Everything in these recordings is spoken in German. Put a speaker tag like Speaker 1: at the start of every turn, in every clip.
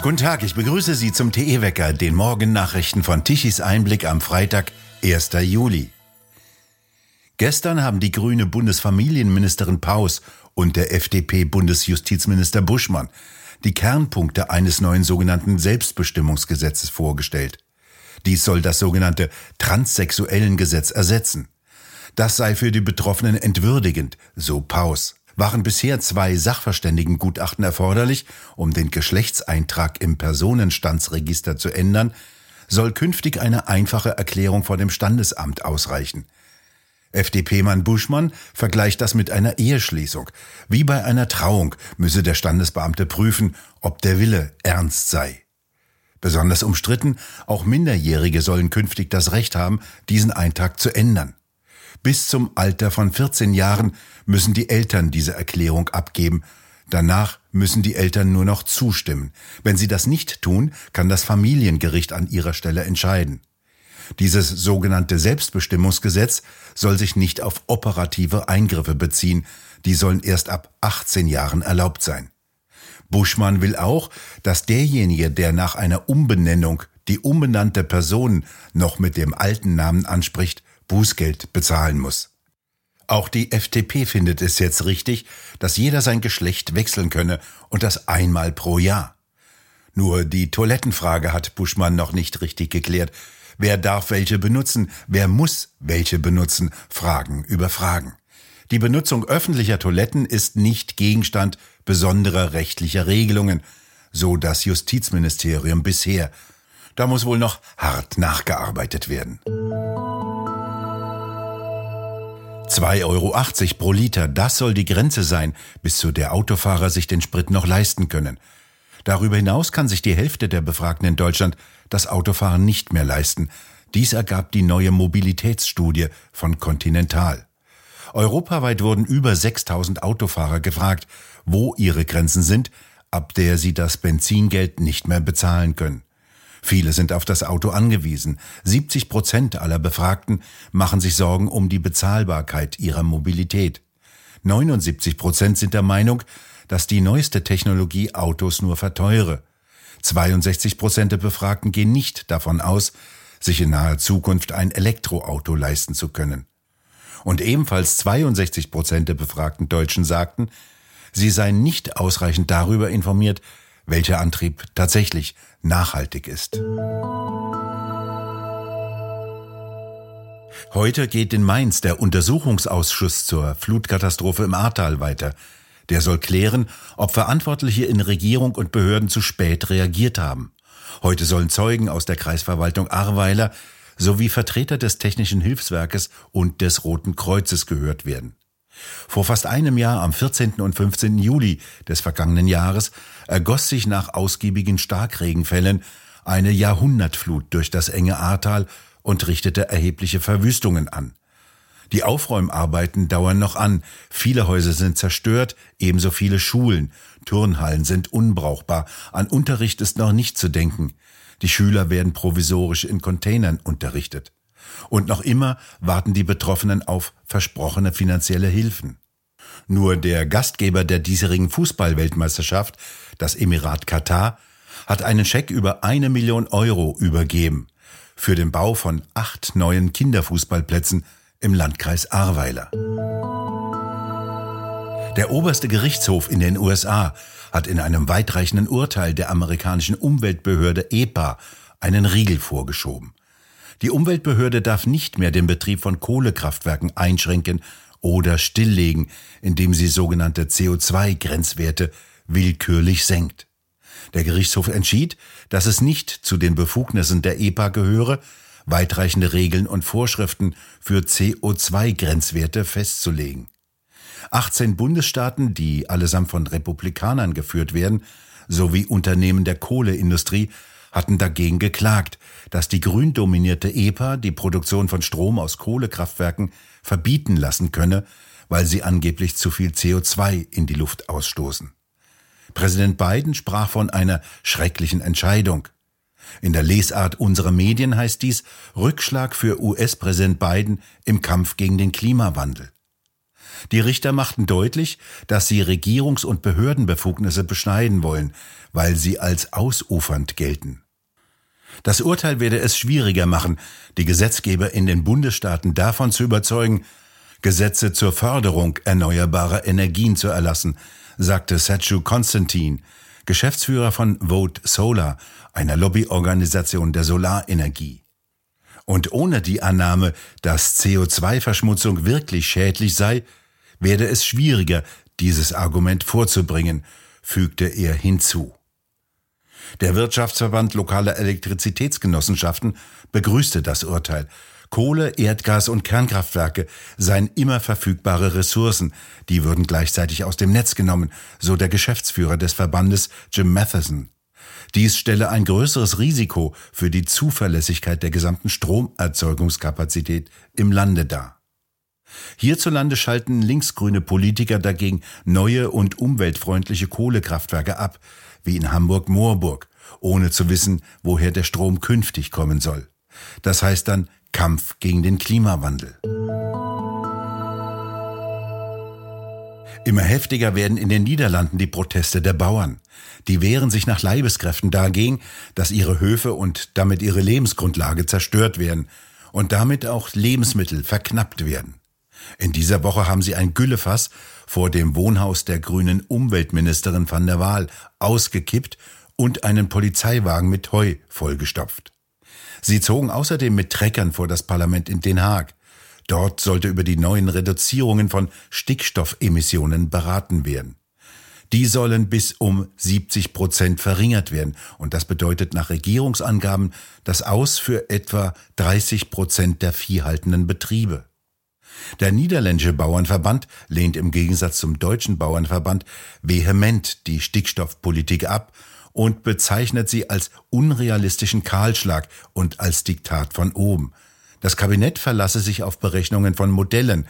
Speaker 1: Guten Tag, ich begrüße Sie zum TE-Wecker, den Morgennachrichten von Tichys Einblick am Freitag, 1. Juli. Gestern haben die grüne Bundesfamilienministerin Paus und der FDP-Bundesjustizminister Buschmann die Kernpunkte eines neuen sogenannten Selbstbestimmungsgesetzes vorgestellt. Dies soll das sogenannte Transsexuellengesetz ersetzen. Das sei für die Betroffenen entwürdigend, so Paus waren bisher zwei Sachverständigengutachten erforderlich, um den Geschlechtseintrag im Personenstandsregister zu ändern, soll künftig eine einfache Erklärung vor dem Standesamt ausreichen. FDP-Mann Buschmann vergleicht das mit einer Eheschließung. Wie bei einer Trauung müsse der Standesbeamte prüfen, ob der Wille ernst sei. Besonders umstritten, auch Minderjährige sollen künftig das Recht haben, diesen Eintrag zu ändern. Bis zum Alter von 14 Jahren müssen die Eltern diese Erklärung abgeben. Danach müssen die Eltern nur noch zustimmen. Wenn sie das nicht tun, kann das Familiengericht an ihrer Stelle entscheiden. Dieses sogenannte Selbstbestimmungsgesetz soll sich nicht auf operative Eingriffe beziehen, die sollen erst ab 18 Jahren erlaubt sein. Buschmann will auch, dass derjenige, der nach einer Umbenennung die umbenannte Person noch mit dem alten Namen anspricht, Bußgeld bezahlen muss. Auch die FDP findet es jetzt richtig, dass jeder sein Geschlecht wechseln könne und das einmal pro Jahr. Nur die Toilettenfrage hat Buschmann noch nicht richtig geklärt. Wer darf welche benutzen? Wer muss welche benutzen? Fragen über Fragen. Die Benutzung öffentlicher Toiletten ist nicht Gegenstand besonderer rechtlicher Regelungen, so das Justizministerium bisher. Da muss wohl noch hart nachgearbeitet werden. 2,80 Euro pro Liter, das soll die Grenze sein, bis zu der Autofahrer sich den Sprit noch leisten können. Darüber hinaus kann sich die Hälfte der Befragten in Deutschland das Autofahren nicht mehr leisten. Dies ergab die neue Mobilitätsstudie von Continental. Europaweit wurden über 6000 Autofahrer gefragt, wo ihre Grenzen sind, ab der sie das Benzingeld nicht mehr bezahlen können. Viele sind auf das Auto angewiesen. 70 Prozent aller Befragten machen sich Sorgen um die Bezahlbarkeit ihrer Mobilität. 79 Prozent sind der Meinung, dass die neueste Technologie Autos nur verteure. 62 Prozent der Befragten gehen nicht davon aus, sich in naher Zukunft ein Elektroauto leisten zu können. Und ebenfalls 62 Prozent der befragten Deutschen sagten, sie seien nicht ausreichend darüber informiert, welcher Antrieb tatsächlich nachhaltig ist. Heute geht in Mainz der Untersuchungsausschuss zur Flutkatastrophe im Ahrtal weiter. Der soll klären, ob Verantwortliche in Regierung und Behörden zu spät reagiert haben. Heute sollen Zeugen aus der Kreisverwaltung Ahrweiler sowie Vertreter des Technischen Hilfswerkes und des Roten Kreuzes gehört werden. Vor fast einem Jahr, am 14. und 15. Juli des vergangenen Jahres, ergoss sich nach ausgiebigen Starkregenfällen eine Jahrhundertflut durch das enge Ahrtal und richtete erhebliche Verwüstungen an. Die Aufräumarbeiten dauern noch an. Viele Häuser sind zerstört, ebenso viele Schulen. Turnhallen sind unbrauchbar. An Unterricht ist noch nicht zu denken. Die Schüler werden provisorisch in Containern unterrichtet. Und noch immer warten die Betroffenen auf versprochene finanzielle Hilfen. Nur der Gastgeber der diesjährigen Fußballweltmeisterschaft, das Emirat Katar, hat einen Scheck über eine Million Euro übergeben für den Bau von acht neuen Kinderfußballplätzen im Landkreis Ahrweiler. Der oberste Gerichtshof in den USA hat in einem weitreichenden Urteil der amerikanischen Umweltbehörde EPA einen Riegel vorgeschoben. Die Umweltbehörde darf nicht mehr den Betrieb von Kohlekraftwerken einschränken oder stilllegen, indem sie sogenannte CO2-Grenzwerte willkürlich senkt. Der Gerichtshof entschied, dass es nicht zu den Befugnissen der EPA gehöre, weitreichende Regeln und Vorschriften für CO2-Grenzwerte festzulegen. 18 Bundesstaaten, die allesamt von Republikanern geführt werden, sowie Unternehmen der Kohleindustrie hatten dagegen geklagt, dass die grün dominierte EPA die Produktion von Strom aus Kohlekraftwerken verbieten lassen könne, weil sie angeblich zu viel CO2 in die Luft ausstoßen. Präsident Biden sprach von einer schrecklichen Entscheidung. In der Lesart unserer Medien heißt dies Rückschlag für US-Präsident Biden im Kampf gegen den Klimawandel. Die Richter machten deutlich, dass sie Regierungs- und Behördenbefugnisse beschneiden wollen, weil sie als ausufernd gelten. Das Urteil werde es schwieriger machen, die Gesetzgeber in den Bundesstaaten davon zu überzeugen, Gesetze zur Förderung erneuerbarer Energien zu erlassen, sagte Satchu Konstantin, Geschäftsführer von Vote Solar, einer Lobbyorganisation der Solarenergie. Und ohne die Annahme, dass CO2-Verschmutzung wirklich schädlich sei, werde es schwieriger, dieses Argument vorzubringen, fügte er hinzu. Der Wirtschaftsverband lokaler Elektrizitätsgenossenschaften begrüßte das Urteil. Kohle, Erdgas und Kernkraftwerke seien immer verfügbare Ressourcen, die würden gleichzeitig aus dem Netz genommen, so der Geschäftsführer des Verbandes Jim Matheson. Dies stelle ein größeres Risiko für die Zuverlässigkeit der gesamten Stromerzeugungskapazität im Lande dar. Hierzulande schalten linksgrüne Politiker dagegen neue und umweltfreundliche Kohlekraftwerke ab, wie in Hamburg-Moorburg, ohne zu wissen, woher der Strom künftig kommen soll. Das heißt dann Kampf gegen den Klimawandel. Immer heftiger werden in den Niederlanden die Proteste der Bauern. Die wehren sich nach Leibeskräften dagegen, dass ihre Höfe und damit ihre Lebensgrundlage zerstört werden und damit auch Lebensmittel verknappt werden. In dieser Woche haben sie ein Güllefass vor dem Wohnhaus der grünen Umweltministerin van der Waal ausgekippt und einen Polizeiwagen mit Heu vollgestopft. Sie zogen außerdem mit Treckern vor das Parlament in Den Haag. Dort sollte über die neuen Reduzierungen von Stickstoffemissionen beraten werden. Die sollen bis um 70 Prozent verringert werden. Und das bedeutet nach Regierungsangaben das Aus für etwa 30 Prozent der viehhaltenden Betriebe. Der niederländische Bauernverband lehnt im Gegensatz zum deutschen Bauernverband vehement die Stickstoffpolitik ab und bezeichnet sie als unrealistischen Kahlschlag und als Diktat von oben. Das Kabinett verlasse sich auf Berechnungen von Modellen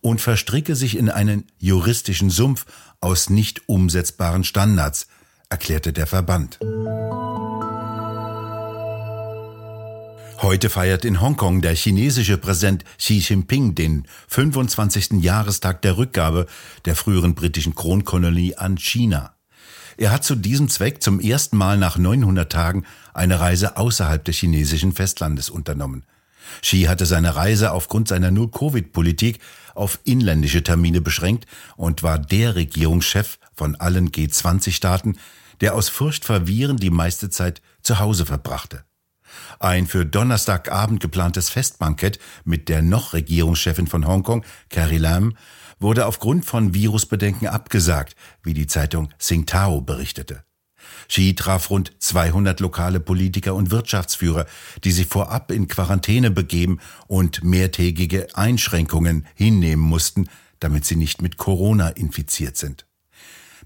Speaker 1: und verstricke sich in einen juristischen Sumpf aus nicht umsetzbaren Standards, erklärte der Verband. Heute feiert in Hongkong der chinesische Präsident Xi Jinping den 25. Jahrestag der Rückgabe der früheren britischen Kronkolonie an China. Er hat zu diesem Zweck zum ersten Mal nach 900 Tagen eine Reise außerhalb des chinesischen Festlandes unternommen. Xi hatte seine Reise aufgrund seiner Null-Covid-Politik auf inländische Termine beschränkt und war der Regierungschef von allen G20-Staaten, der aus Furcht vor Viren die meiste Zeit zu Hause verbrachte. Ein für Donnerstagabend geplantes Festbankett mit der noch Regierungschefin von Hongkong, Carrie Lam, wurde aufgrund von Virusbedenken abgesagt, wie die Zeitung Tsingtao berichtete. Xi traf rund 200 lokale Politiker und Wirtschaftsführer, die sich vorab in Quarantäne begeben und mehrtägige Einschränkungen hinnehmen mussten, damit sie nicht mit Corona infiziert sind.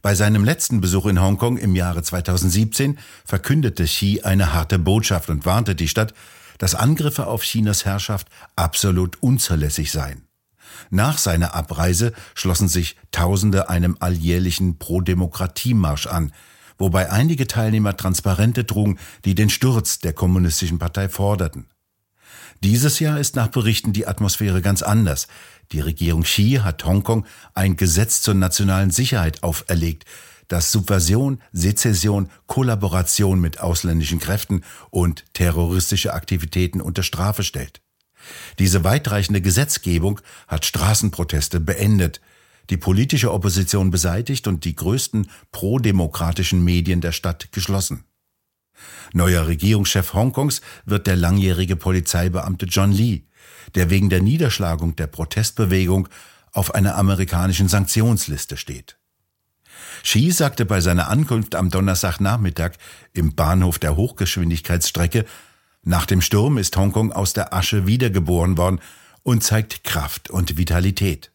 Speaker 1: Bei seinem letzten Besuch in Hongkong im Jahre 2017 verkündete Xi eine harte Botschaft und warnte die Stadt, dass Angriffe auf Chinas Herrschaft absolut unzulässig seien. Nach seiner Abreise schlossen sich Tausende einem alljährlichen Pro-Demokratie-Marsch an, wobei einige Teilnehmer Transparente trugen, die den Sturz der kommunistischen Partei forderten. Dieses Jahr ist nach Berichten die Atmosphäre ganz anders. Die Regierung Xi hat Hongkong ein Gesetz zur nationalen Sicherheit auferlegt, das Subversion, Sezession, Kollaboration mit ausländischen Kräften und terroristische Aktivitäten unter Strafe stellt. Diese weitreichende Gesetzgebung hat Straßenproteste beendet, die politische Opposition beseitigt und die größten prodemokratischen Medien der Stadt geschlossen. Neuer Regierungschef Hongkongs wird der langjährige Polizeibeamte John Lee, der wegen der Niederschlagung der Protestbewegung auf einer amerikanischen Sanktionsliste steht. Xi sagte bei seiner Ankunft am Donnerstagnachmittag im Bahnhof der Hochgeschwindigkeitsstrecke, nach dem Sturm ist Hongkong aus der Asche wiedergeboren worden und zeigt Kraft und Vitalität.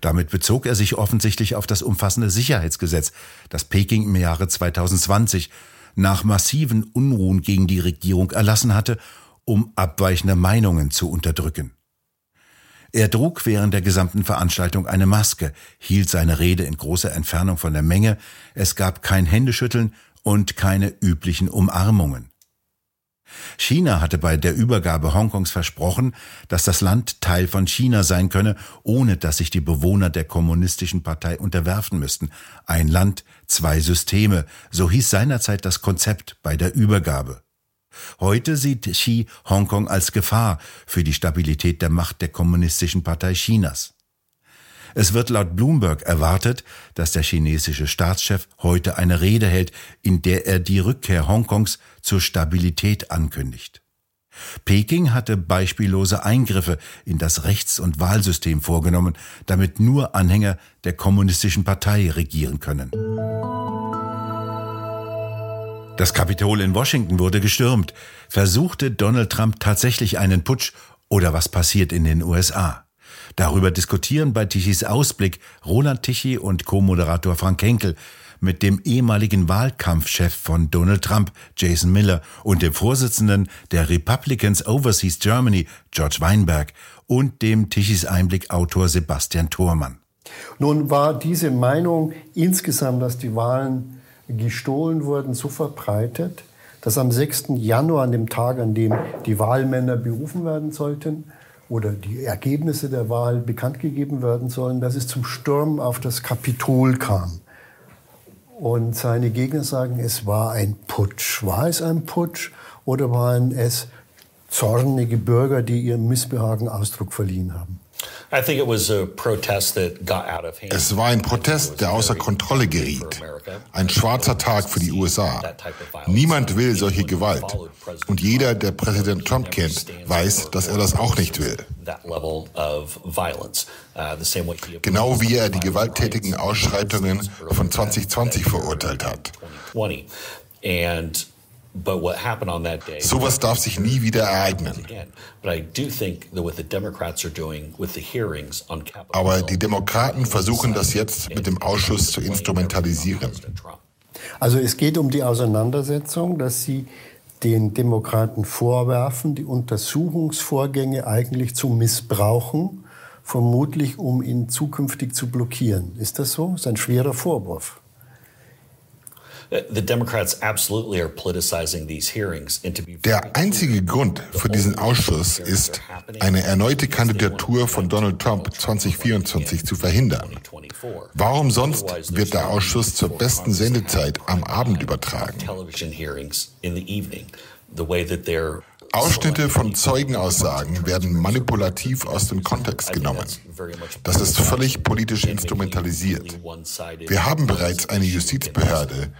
Speaker 1: Damit bezog er sich offensichtlich auf das umfassende Sicherheitsgesetz, das Peking im Jahre 2020 nach massiven Unruhen gegen die Regierung erlassen hatte, um abweichende Meinungen zu unterdrücken. Er trug während der gesamten Veranstaltung eine Maske, hielt seine Rede in großer Entfernung von der Menge, es gab kein Händeschütteln und keine üblichen Umarmungen. China hatte bei der Übergabe Hongkongs versprochen, dass das Land Teil von China sein könne, ohne dass sich die Bewohner der kommunistischen Partei unterwerfen müssten. Ein Land, zwei Systeme, so hieß seinerzeit das Konzept bei der Übergabe. Heute sieht Xi Hongkong als Gefahr für die Stabilität der Macht der Kommunistischen Partei Chinas. Es wird laut Bloomberg erwartet, dass der chinesische Staatschef heute eine Rede hält, in der er die Rückkehr Hongkongs zur Stabilität ankündigt. Peking hatte beispiellose Eingriffe in das Rechts- und Wahlsystem vorgenommen, damit nur Anhänger der Kommunistischen Partei regieren können. Das Kapitol in Washington wurde gestürmt. Versuchte Donald Trump tatsächlich einen Putsch oder was passiert in den USA? Darüber diskutieren bei Tichys Ausblick Roland Tichy und Co-Moderator Frank Henkel mit dem ehemaligen Wahlkampfchef von Donald Trump, Jason Miller, und dem Vorsitzenden der Republicans Overseas Germany, George Weinberg, und dem Tichys Einblick-Autor Sebastian Thormann.
Speaker 2: Nun war diese Meinung insgesamt, dass die Wahlen gestohlen wurden, so verbreitet, dass am 6. Januar, an dem Tag, an dem die Wahlmänner berufen werden sollten, oder die Ergebnisse der Wahl bekannt gegeben werden sollen, dass es zum Sturm auf das Kapitol kam. Und seine Gegner sagen, es war ein Putsch. War es ein Putsch oder waren es zornige Bürger, die ihrem Missbehagen Ausdruck verliehen haben?
Speaker 3: Es war ein Protest, der außer Kontrolle geriet. Ein schwarzer Tag für die USA. Niemand will solche Gewalt. Und jeder, der Präsident Trump kennt, weiß, dass er das auch nicht will. Genau wie er die gewalttätigen Ausschreitungen von 2020 verurteilt hat. Sowas darf sich nie wieder ereignen. Aber die Demokraten versuchen das jetzt mit dem Ausschuss zu instrumentalisieren.
Speaker 2: Also es geht um die Auseinandersetzung, dass sie den Demokraten vorwerfen, die Untersuchungsvorgänge eigentlich zu missbrauchen, vermutlich um ihn zukünftig zu blockieren. Ist das so? Das ist ein schwerer Vorwurf.
Speaker 3: Der einzige Grund für diesen Ausschuss ist, eine erneute Kandidatur von Donald Trump 2024 zu verhindern. Warum sonst wird der Ausschuss zur besten Sendezeit am Abend übertragen? Ausschnitte von Zeugenaussagen werden manipulativ aus dem Kontext genommen. Das ist völlig politisch instrumentalisiert. Wir haben bereits eine Justizbehörde,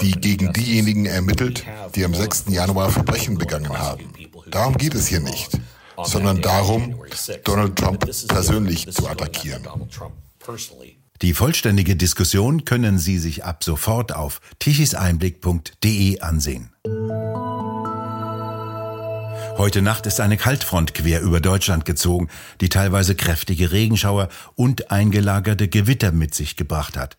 Speaker 3: die gegen diejenigen ermittelt, die am 6. Januar Verbrechen begangen haben. Darum geht es hier nicht, sondern darum, Donald Trump persönlich zu attackieren.
Speaker 1: Die vollständige Diskussion können Sie sich ab sofort auf tichiseinblick.de ansehen. Heute Nacht ist eine Kaltfront quer über Deutschland gezogen, die teilweise kräftige Regenschauer und eingelagerte Gewitter mit sich gebracht hat.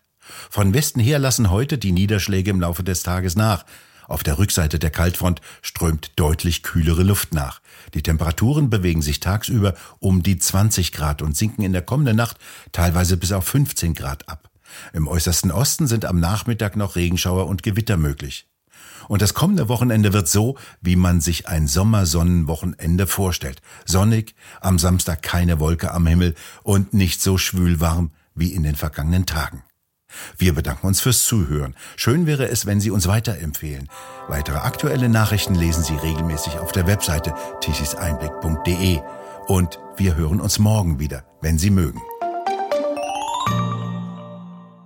Speaker 1: Von Westen her lassen heute die Niederschläge im Laufe des Tages nach. Auf der Rückseite der Kaltfront strömt deutlich kühlere Luft nach. Die Temperaturen bewegen sich tagsüber um die 20 Grad und sinken in der kommenden Nacht teilweise bis auf 15 Grad ab. Im äußersten Osten sind am Nachmittag noch Regenschauer und Gewitter möglich. Und das kommende Wochenende wird so, wie man sich ein Sommersonnenwochenende vorstellt. Sonnig, am Samstag keine Wolke am Himmel und nicht so schwülwarm wie in den vergangenen Tagen. Wir bedanken uns fürs Zuhören. Schön wäre es, wenn Sie uns weiterempfehlen. Weitere aktuelle Nachrichten lesen Sie regelmäßig auf der Webseite tichiseinblick.de. Und wir hören uns morgen wieder, wenn Sie mögen.